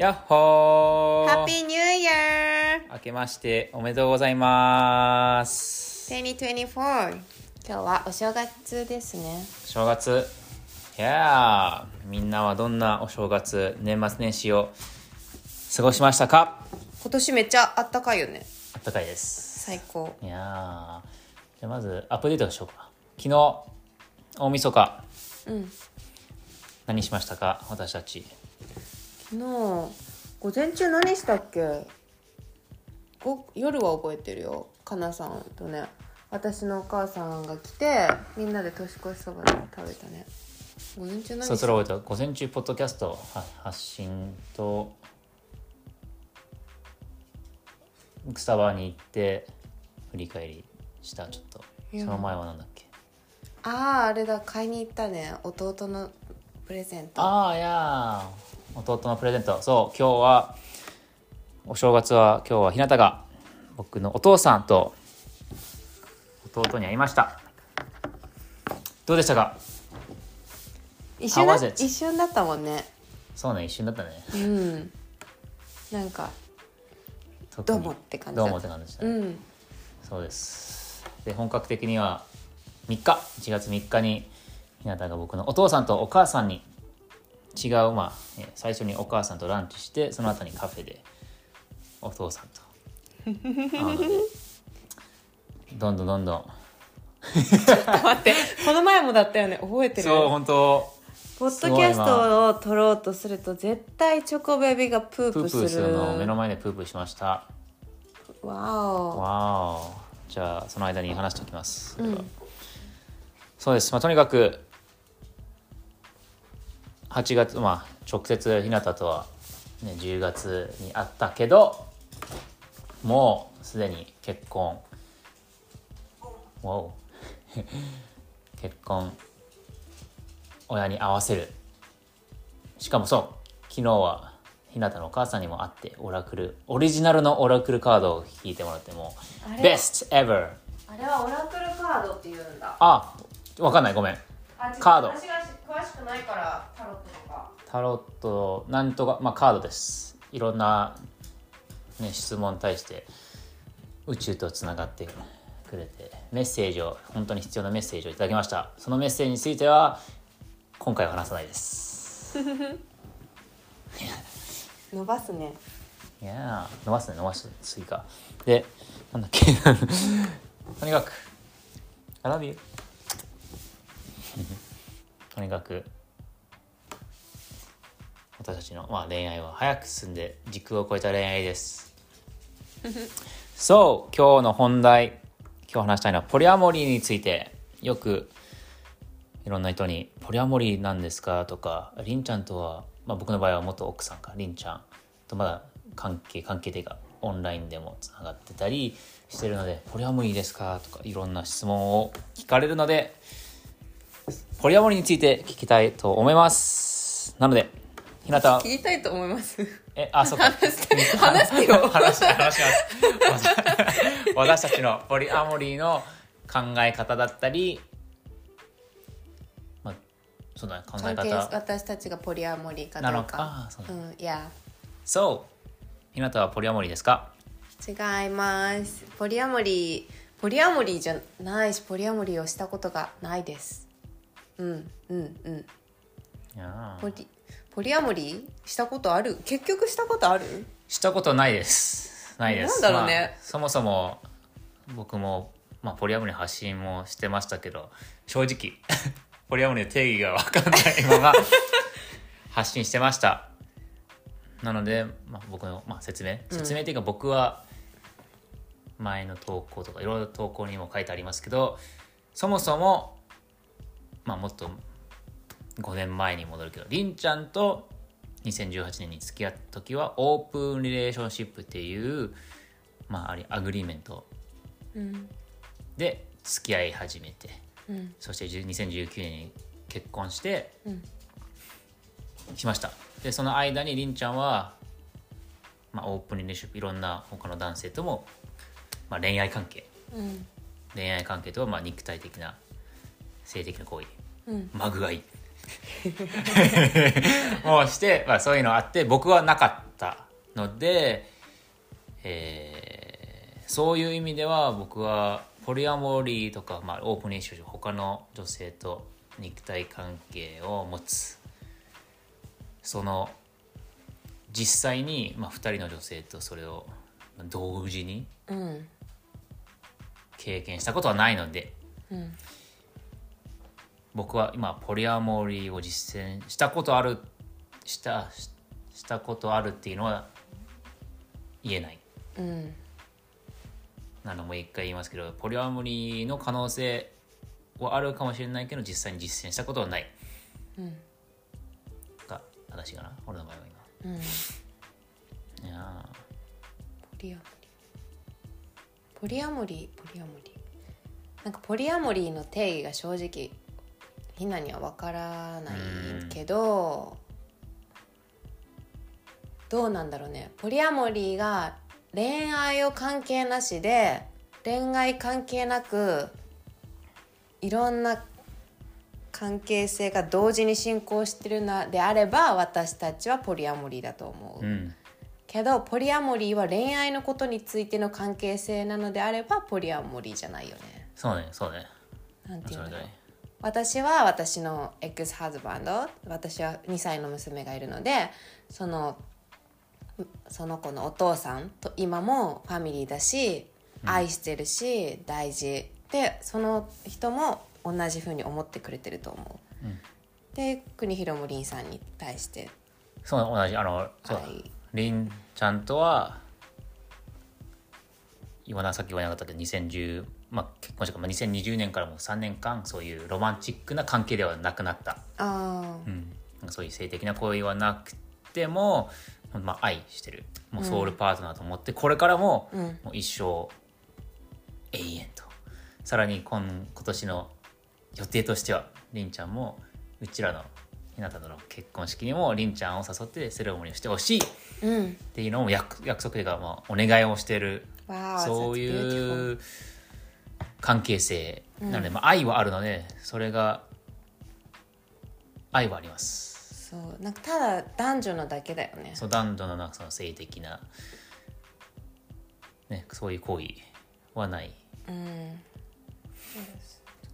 やっほー。ハッピーニューイヤー明けましておめでとうございます。2024今日はお正月ですね。正月。いやーみんなはどんなお正月年末年始を過ごしましたか？今年めっちゃあったかいよね。あったかいです。最高。いやーじゃあまずアップデートしようか。昨日大晦日。うん。何しましたか？私たち昨日午前中何したっけ？ご夜は覚えてるよ。かなさんとね。私のお母さんが来てみんなで年越しそば食べたね。午前中何そうそれ覚えた午前中ポッドキャストは発信とスタバに行って振り返りしたちょっと。その前はなんだっけ？あああれだ。買いに行ったね。弟のプレゼント。ああいやー弟のプレゼント。そう今日はお正月は今日は日向が僕のお父さんと弟に会いました。どうでしたか？一瞬だ？一瞬だったもんね。そうね一瞬だったね。うん。なんかどうもって感じどうもって感じでした。ね、うん。そうです。で本格的には3日。1月3日に日向が僕のお父さんとお母さんに違うまあえ最初にお母さんとランチしてその後にカフェでお父さんと。どんどんどんどん。待ってこの前もだったよね。覚えてる？そう本当。ポッドキャストを撮ろうとすると絶対チョコベビーがプープする。プーするのを目の前でプープーしました。わお。わお。じゃあその間に話しておきます、うん。そうです、まあ、とにかく8月まあ直接日向とは、ね、10月にあったけどもうすでに結婚。結婚親に合わせる。しかもそう昨日は日向のお母さんにも会ってオラクル。オリジナルのオラクルカードを引いてもらってもあれ？Best ever あれはオラクルカードって言うんだ。あわかんない。ごめん。カード。私が詳しくないからタロットとか。タロットなんとかまあカードです。いろんな、ね、質問に対して宇宙とつながってくれてメッセージを本当に必要なメッセージをいただきました。そのメッセージについては今回は話さないです。伸ばすね。いやー伸ばすね。伸ばす追加でなんだっけ。とにかく I love you とにかく私たちの、まあ、恋愛は早く進んで時空を超えた恋愛です そう今日の本題今日話したいのはポリアモリーについてよくいろんな人に「ポリアモリーなんですか?」とか「りんちゃんとは、まあ、僕の場合は元奥さんかりんちゃんとまだ関係関係というかオンラインでもつながってたりしてるので「ポリアモリーですか?」とかいろんな質問を聞かれるのでポリアモリーについて聞きたいと思います。なので日向聞きたいと思います。えあそうか。話して話してよ話し話します。私たちのポリアモリーの考え方だったりまあそうだね考え方。私たちがポリアモリーか。なのか。かあそう。だうんいやそうひなたはポリアモリーですか？違います。ポリアモリーポリアモリーじゃないしポリアモリーをしたことがないですうんうんうん。ポリポリアモリー？したことある？結局したことある？したことないです。ないです。なんだろうね。まあそもそも僕も、まあ、ポリアモリー発信もしてましたけど正直 ポリアモリーの定義が分かんないまま 発信してました。なので、まあ、僕の、まあ、説明？説明っていうか僕は前の投稿とかいろいろ投稿にも書いてありますけどそもそも、まあ、もっと5年前に戻るけどりんちゃんと2018年に付き合った時はオープンリレーションシップっていう、まあ、あれ agreement。うん。で付き合い始めて。うん。そして2019年に結婚してうん。しました。でその間にりんちゃんは、まあ、 open relationship いろんな他の男性とも、まあ、恋愛関係。うん。恋愛関係とはまあ肉体的な性的な行為。うん。まぐわい。もうして、まあ、そういうのあって僕はなかったので、えーそういう意味では僕はポリアモリーとか、まあ、オープンにしよう他の女性と肉体関係を持つ。その実際に、まあ、2人の女性とそれを同時にうん。経験したことはないので。うん僕は今ポリアモリーを実践したことあるしたししたことあるっていうのは言えない。うん。なのもう一回言いますけどポリアモリーの可能性はあるかもしれないけど実際に実践したことはない。うん。が正しいかな？俺の場合はうん。今いやポリアモリ。ーポリアモリーポリアモリ。ーなんかポリアモリーの定義が正直ひなには分からないけどどうなんだろうね。ポリアモリーが恋愛を関係なしで恋愛関係なくいろんな関係性が同時に進行してるのであれば私たちはポリアモリーだと思う。ーうん。けどポリアモリーは恋愛のことについての関係性なのであればポリアモリーじゃないよね。そうねそうね。なんていうんだろう私は私のエクスハズバンド私は2歳の娘がいるのでそのその子のお父さんと今もファミリーだし愛してるし、大事。でその人も同じふうに思ってくれてると思う。うん。で国広もりんさんに対して。そう同じ。あのそう。愛りんちゃんとは言わなさっき言わなかったけど2010まあ結婚しまあ2020年からもう3年間そういうロマンチックな関係ではなくなった、あー。うん、なんかそういう性的な行為はなくても、まあ、愛してる。もうソウルパートナーと思って、これからも,、うん。もう一生永遠と。さらに今今年の予定としてはりんちゃんもうちらのひなたとの結婚式にもりんちゃんを誘ってセレモニーをしてほしい。うん。っていうのを約約束というか、まあ、お願いをしてる。そう.いう関係性。なので、まあ、愛はあるのでそれが愛はあります。そう。なんかただ男女のだけだよね。そう男女のなんかその性的な、ね、そういう行為はない。うん。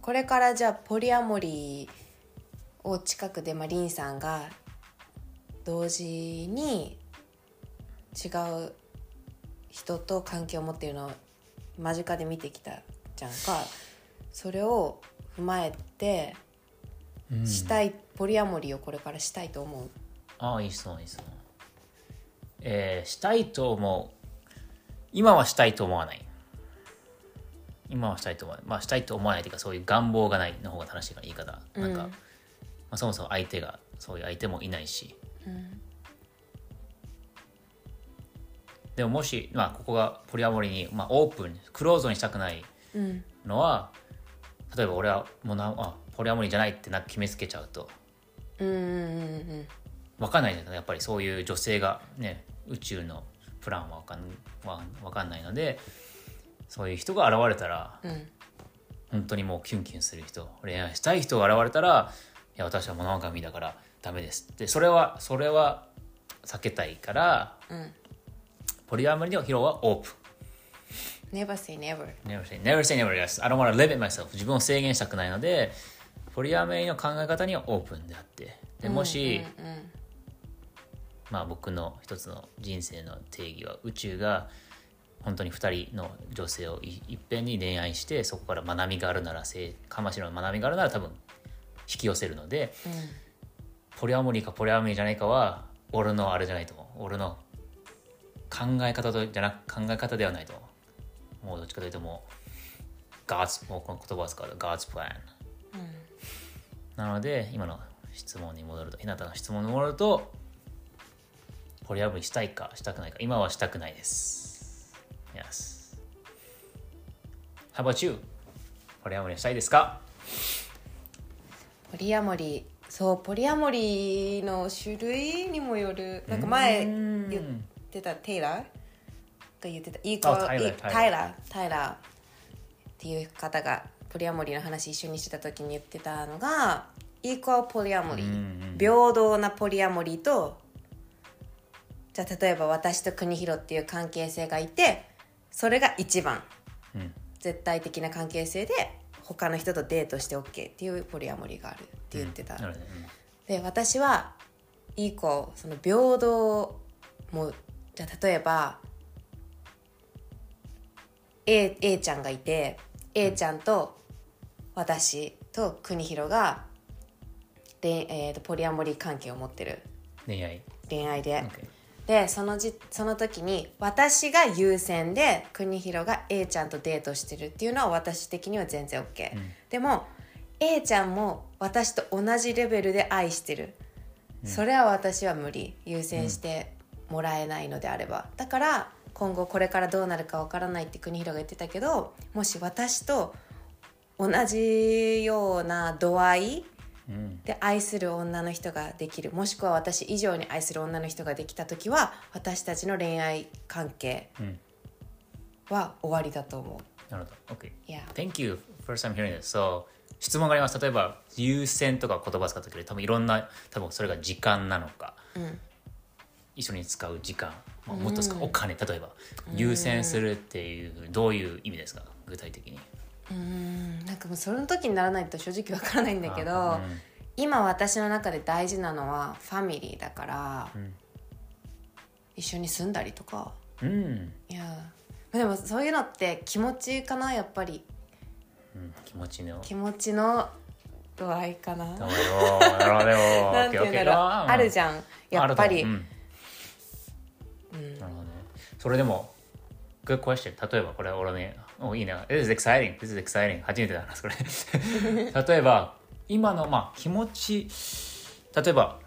これからじゃあポリアモリーを近くで、まあ、リンさんが同時に違う人と関係を持っているのを間近で見てきたじゃんかそれを踏まえてしたい、ポリアモリーをこれからしたいと思う。ああいい質問いい質問。えーしたいと思う。今はしたいと思わない。今はしたいと思わない。まあしたいと思わないというかそういう願望がないの方が正しいかな言い方。なんか、うんまあ、そもそも相手がそういう相手もいないし、でももし、まあ、ここがポリアモリに、まあ、オープンクローズにしたくないうんのは例えば俺はもうなあポリアモリじゃないってなんか決めつけちゃうと。うんうんうん分かんないじゃないやっぱりそういう女性がね宇宙のプランは分かんわ分かんないのでそういう人が現れたらうん。うん本当にもうキュンキュンする人恋愛したい人が現れたらいや私はモノガミだからダメです。ってそれはそれは避けたいからうん。ポリアモリのヒロはオープン Never say never. Never say never say never yes. I don't want to limit myself. 自分を制限したくないのでポリアメリの考え方にはオープンであって。でもし、うんうんまあ僕の一つの人生の定義は宇宙が本当に2人の女性をいいっぺんに恋愛してそこから学びがあるなら性かましの学びがあるなら多分引き寄せるのでポリアモリーかポリアモリーじゃないかは俺のあれじゃないと思う。俺の考え方とじゃなく考え方ではないと思うもうどっちかというともう God's もうこの言葉を使うと God's plan なので今の質問に戻ると日向の質問に戻るとポリアモリーしたいかしたくないか。今はしたくないです。Yes How about you? ポリアモリーしたいですか？ポリアモリ。ーそうポリアモリーの種類にもよる。なんか前うん。言ってたテイラーが言ってた。イーコあタイラー。イタイラータイラー。っていう方がポリアモリーの話一緒にしてた時に言ってたのがイークアルポリアモリ。ー、うんうん。平等なポリアモリーとじゃあ例えば私と国広っていう関係性がいてそれが一番うん。絶対的な関係性で他の人とデートして OK っていうポリアモリーがあるって言ってた、なるほどね。で私はイーコその平等もじゃあ例えば A, A ちゃんがいて A ちゃんと私と国広がで、えー、とポリアモリー関係を持ってる。うん恋愛。恋愛で、OK でそのじその時に私が優先で国広が A ちゃんとデートしてるっていうのは私的には全然 OK、ん。でも A ちゃんも私と同じレベルで愛してる、それは私は無理。優先してもらえないのであれば、だから今後これからどうなるかわからないって国広が言ってたけどもし私と同じような度合いうん。で愛する女の人ができるもしくは私以上に愛する女の人ができた時は私たちの恋愛関係うん。は終わりだと思なるほど。OK う。いや Thank you first time hearing this. So 質問があります。例えば優先とか言葉使ったけど多分いろんな多分それが時間なのか、ん一緒に使う時間、まあ、もっと使うお金例えば優先するっていうどういう意味ですか？具体的に。うん。なんかもうその時にならないと正直わからないんだけど、あ今私の中で大事なのはファミリーだから、ん。一緒に住んだりとか。うん、うんいやでもそういうのって気持ちかなやっぱり。うん気持ちの。気持ちの度合いかな。あるじゃんやっぱり、それでも Good question 例えばこれ俺ねおいいな This is exciting This is exciting 初めてだなそれ。例えば今のまあ気持ち例えば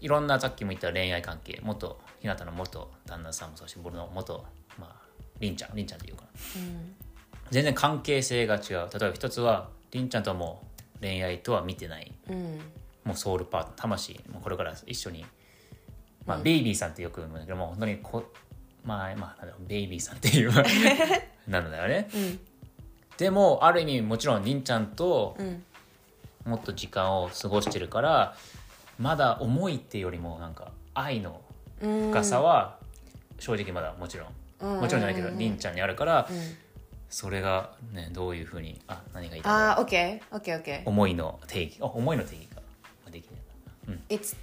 いろんなさっきも言った恋愛関係元日向の元旦那さんもそうし僕の元まありんちゃんりんちゃんっていうかな。全然関係性が違う。例えば一つはりんちゃんとはもう恋愛とは見てない。うん。もうソウルパート魂。もうこれから一緒に、まあベイビーさんってよく言うんだけどもう本当にこまあまあなんだろうベイビーさんっていう なのだよね、ん。でもある意味もちろんりんちゃんとうん。もっと時間を過ごしてるからまだ思いっていうよりもなんか愛のうん。深さは正直まだもちろん、うん。もちろんじゃないけどりんちゃんにあるから、うん。それがねどういうふうにあ何が言いたいんだろうあー、オッケー、オッケー、オッケー。思いの定義。あ思いの定義ができる It's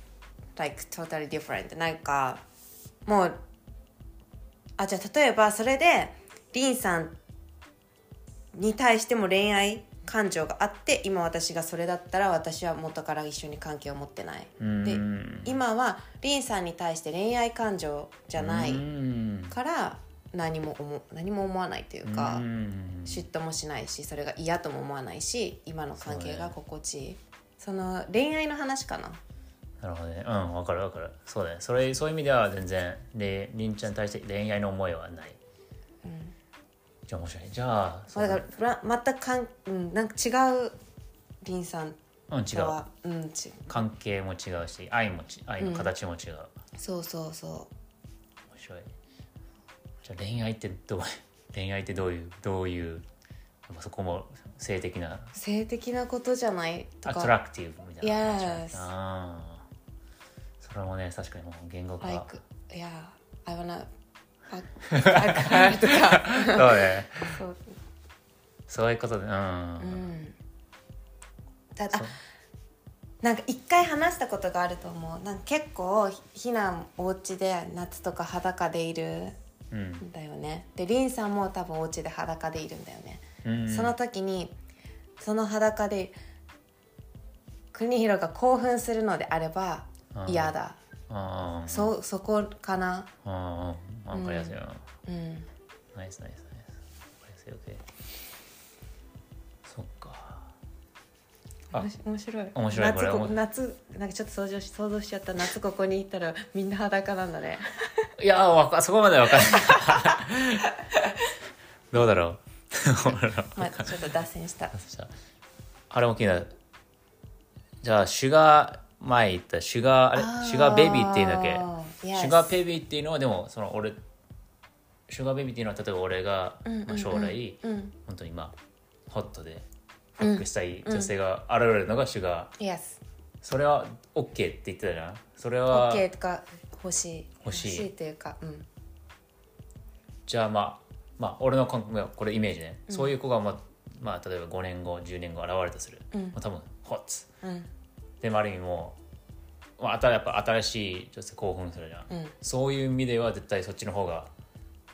like totally different. なんか、もう、あ、じゃあ例えばそれで、リンさんに対しても恋愛感情があって、今私がそれだったら私は元から一緒に関係を持ってない。うん。で、今はリンさんに対して恋愛感情じゃないうん。から何も思何も思わないというか、うん。嫉妬もしないしそれが嫌とも思わないし今の関係が心地いい。その恋愛の話かななるほどね。うん分かる分かる。そうだね。それそういう意味では全然でりんちゃんに対して恋愛の思いはない、じゃあ面白い。じゃあまあだからら全くかん、うん、なんか違うリンさんうん違う。とはうんち関係も違うし愛もち愛の形も違う、面そうそうそ白い。じゃあ恋愛ってどう 恋愛ってどういうどういうそこも性的なう性的なことじゃないとアトか。ラクティブみたいな感じ Yes ああそれもね確かにもう言語化、like いや I wanna fuck fuck her とか。そうね。そう。そういうことでうん、うん。ただそう。なんか一回話したことがあると思う。なんか結構ひひなお家で夏とか裸でいるうん。んだよね。でリンさんも多分お家で裸でいるんだよね、うんその時にその裸で国広が興奮するのであれば嫌だ。あー。そそこかな。ああ分かりやすいな、うん。ナイスナイスナイス。分かりやすい OK そっか。あ。面白い。面白いこれ。夏こおも夏なんかちょっと想像し想像しちゃった。夏ここに行ったらみんな裸なんだねいやわかそこまでは分かんない。どうだろう。どうだろうまあちょっと脱線した。あれも気になる。じゃあシュガー前言ったシュガーあれシュガーベイビーっていうんだっけ？シュガーベイビーっていうのはでもその俺シュガーベイビーっていうのは例えば俺が、うんうんうん。まあ、将来、うん。本当にまあホットでハックしたい女性が現れるのがシュガー、Yes それは OK って言ってたじゃん？それは OK とか欲しい。欲しい。というかうん。じゃあまあまあ俺の感覚がこれイメージね、そういう子がまあ、まあ、例えば5年後10年後現れたとする、うん。まあ、多分ホッツ。うんでもある意味もう、まあ、やっぱ新しい女性興奮するじゃん、うん。そういう意味では絶対そっちの方が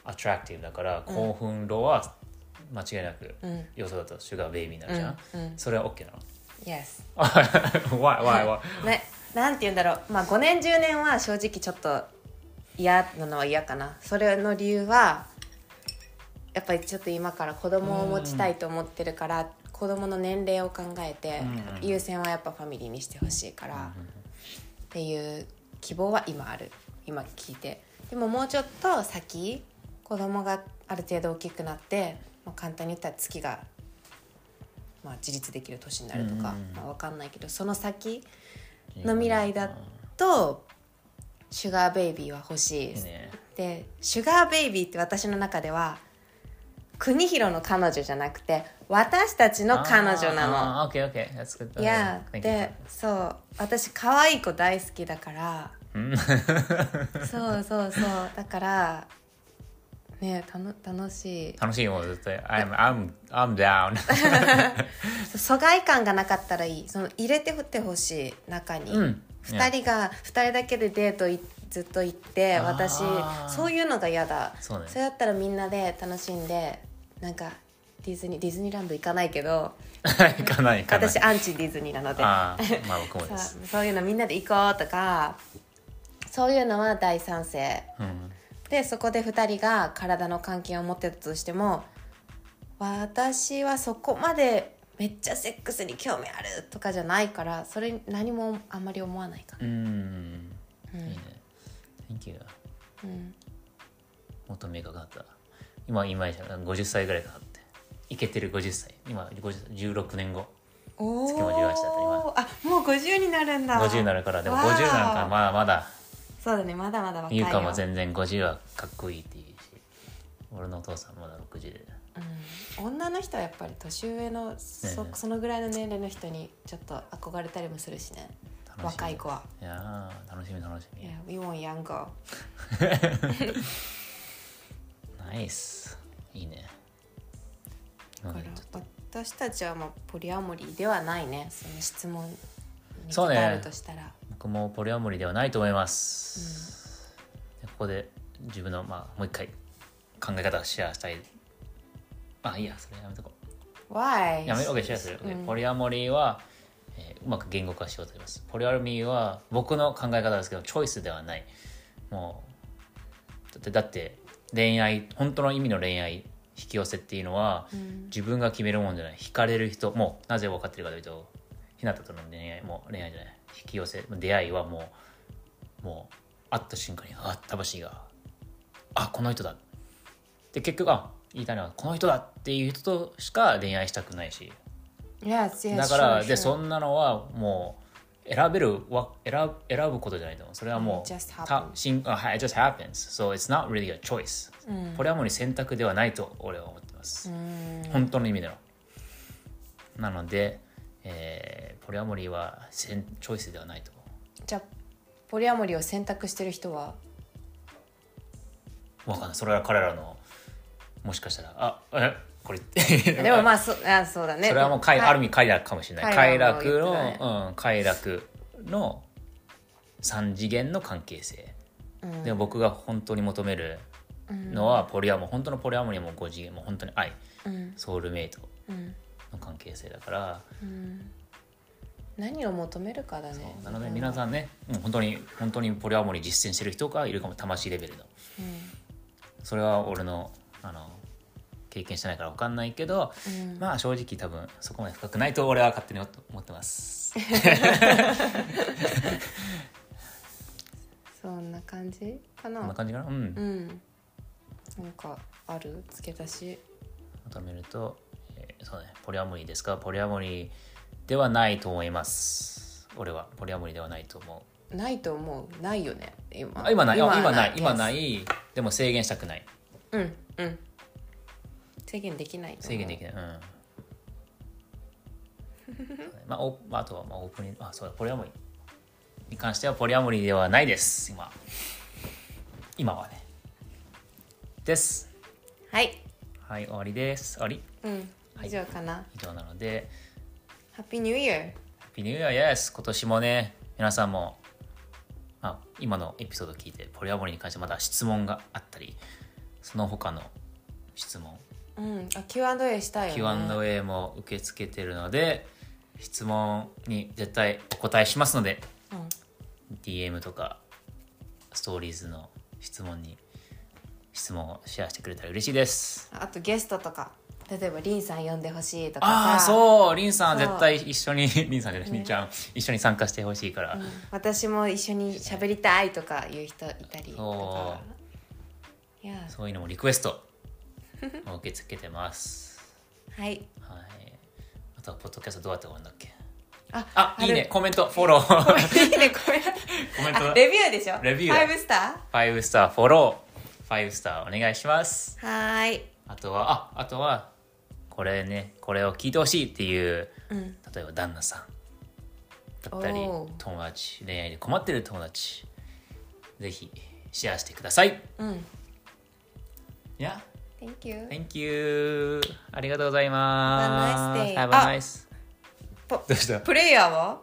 アトラクティブだから、興奮度は間違いなくうん。要素だとシュガーベイビーになるじゃん、うん。うん。それは OK なの？Yes Why, why, why? ねなんて言うんだろう。まあ5年10年は正直ちょっと嫌なのは嫌かな。それの理由はやっぱりちょっと今から子供を持ちたいと思ってるから子供の年齢を考えてうん優先はやっぱファミリーにしてほしいからっていう希望は今ある。今聞いて。でももうちょっと先子供がある程度大きくなって、まあ、簡単に言ったら月が、まあ、自立できる年になるとか、うんまあ、分かんないけどその先の未来だとシュガーベイビーは欲しい。いいね。でシュガーベイビーって私の中では国広の彼女じゃなくて私たちの彼女なの。あー OK OK that's good. いや Thank you. でそう。私可愛い子大好きだから。うん。そうそうそう。だからねたの楽しい。楽しいもん絶対。I'm, I'm, I'm down. 疎外感がなかったらいい。その入れてってほしい中に、うん。2人が2人だけでデートいずっと行ってあー。私そういうのが嫌だ。そうね。れだったらみんなで楽しんでなんかディズニーディズニーランド行かないけど 行かない行かない。私アンチディズニーなので。ああまあ僕もです。そういうのみんなで行こうとかそういうのは大賛成うん。でそこで2人が体の関係を持ってたとしても私はそこまでめっちゃセックスに興味あるとかじゃないからそれ何もあんまり思わないかな、うん。いいね。Thank you うん、もっと明確だった今今じゃん50歳ぐらいかなって。いけてる50歳。今50 16年後。お月も18だった今。あもう50になるんだ。50になるからでもわあ。50なんかまだまだ。そうだねまだまだ若いよ。ゆうかも全然50はかっこいいって言うし俺のお父さんまだ60でうん、女の人はやっぱり年上のそ,、ね。えそのぐらいの年齢の人にちょっと憧れたりもするしね。若い子は。いやー楽しみ楽しみ。Yeah, we want younger ナイス。いいね。今だから私たちはまあポリアモリーではないね。その質問にそうね。答えるとしたら。と僕もポリアモリではないと思います、でここで自分のまあもう一回考え方をシェアしたい。あいいやそれやめとこう。Why? やめ OK シェアする、うん。ポリアモリーは、えーうまく言語化しようと思います。ポリアモリーは僕の考え方ですけどチョイスではない。もうだってだって恋愛本当の意味の恋愛引き寄せっていうのは、うん。自分が決めるもんじゃない。惹かれる人もうなぜ分かってるかというとひなたとの恋愛もう恋愛じゃない。引き寄せ出会いはもうもう会った瞬間にあ魂があこの人だ。で結局あ言いたいのはこの人だっていう人としか恋愛したくないし。Yes, yes, だから、sure, で sure. そんなのはもう選べるわ選選ぶことじゃないとそれはもう just た happens. しんあはい just happens. So it's not really a choice、うん。これはもう選択ではないと俺は思ってます、うん。本当の意味での。なので、えーポリアモリーはチョイスではないとじゃあポリアモリーを選択してる人は？わかんない。それは彼らのもしかしたら。あえこれ。でもまあそあそうだね。それはもう快、はい。ある意味快楽かもしれない。快快楽の、うん、快楽の3次元の関係性、うん。でも僕が本当に求めるのはポリアモ本当のポリアモリーも5次元もう本当に愛。うん。ソウルメイトうん。の関係性だから、うん。何を求めるかだね。なので皆さんねもう本当に本当にポリアモリー実践してる人がいるかも。魂レベルの。それは俺のあの経験してないから分かんないけど、うん。うんまあ正直多分そこまで深くないと俺は勝手に思ってます。そんな感じかな？こんな感じかな？うん。うん。なんかある？付け足し。まとめると、えーそうね。ポリアモリーですか？ポリアモリーではないと思います。俺は。ポリアモリーではないと思う。ないと思う？ないよね今。あ今ない。今今ない。今ない。でも制限したくない。うん。うん制限できない制限できない。うん。まあ、おまああとはまあオープニングあそうだポリアモリ。ーに関してはポリアモリーではないです。今。今はね。です。はい。はい終わりです。終わり。うん。はい。以上かな、以上なので。ハッピーニューイヤーハッピーニューイヤー yes 今年もね皆さんも、まあ、今のエピソードを聞いてポリアモリーに関してまだ質問があったりその他の質問うん。あ Q&A したいよね。Q&A も受け付けてるので質問に絶対お答えしますのでうん。DM とかストーリーズの質問に質問をシェアしてくれたら嬉しいです。あとゲストとか例えばリンさん呼んでほしいとかああさそう。リンさん絶対一緒に リンさんじゃないりん。ちゃん一緒に参加してほしいから、うん。私も一緒に喋りたいとかいう人いたりとか。いや。そういうのもリクエスト。を 受け付けてます。はい。はい。あとはポッドキャストどうやって終わるんだっけ？ああいいね。るコメントフォロー。いいねこれコメント。あレビューでしょ？レビュー。だ5スタ5スターフォロー。5スターお願いします。ーはーい。あとはああとはこれねこれを聞いてほしいっていううん。例えば旦那さん。だったり友達恋愛で困ってる友達。ぜひシェアしてください。うん。いや Thank you. Thank you. ありがとうございます。Have a nice day. Have あ a nice ポどうした？プレイヤーは？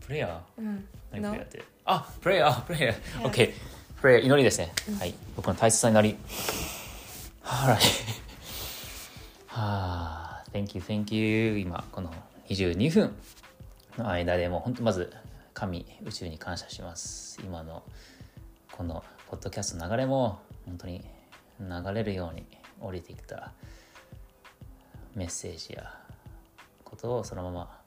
プレイヤー？うん。何プレイヤーって？あプレイヤープレイヤー。OK プレイヤー祈りですね、はい。僕の大切な祈り。はいはあ Thank you thank you. 今この22分の間でもう本当まず神宇宙に感謝します。今のこのポッドキャストの流れも本当に流れるように降りてきたメッセージやことをそのまま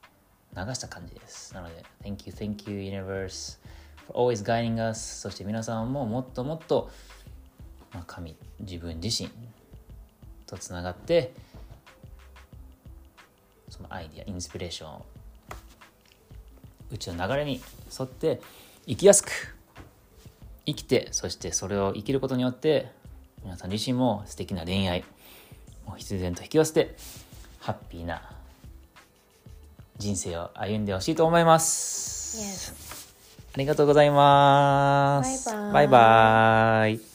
流した感じです。なので、Thank you, thank you, universe, for always guiding us. そして皆さんももっともっと、まあ、神、自分自身とつながって、そのアイディア、インスピレーションを宇宙の流れに沿って生きやすく生きて、そしてそれを生きることによって、皆さん自身も素敵な恋愛を必然と引き寄せて、ハッピーな人生を歩んでほしいと思います。Yes ありがとうございます。バイバイバイバイ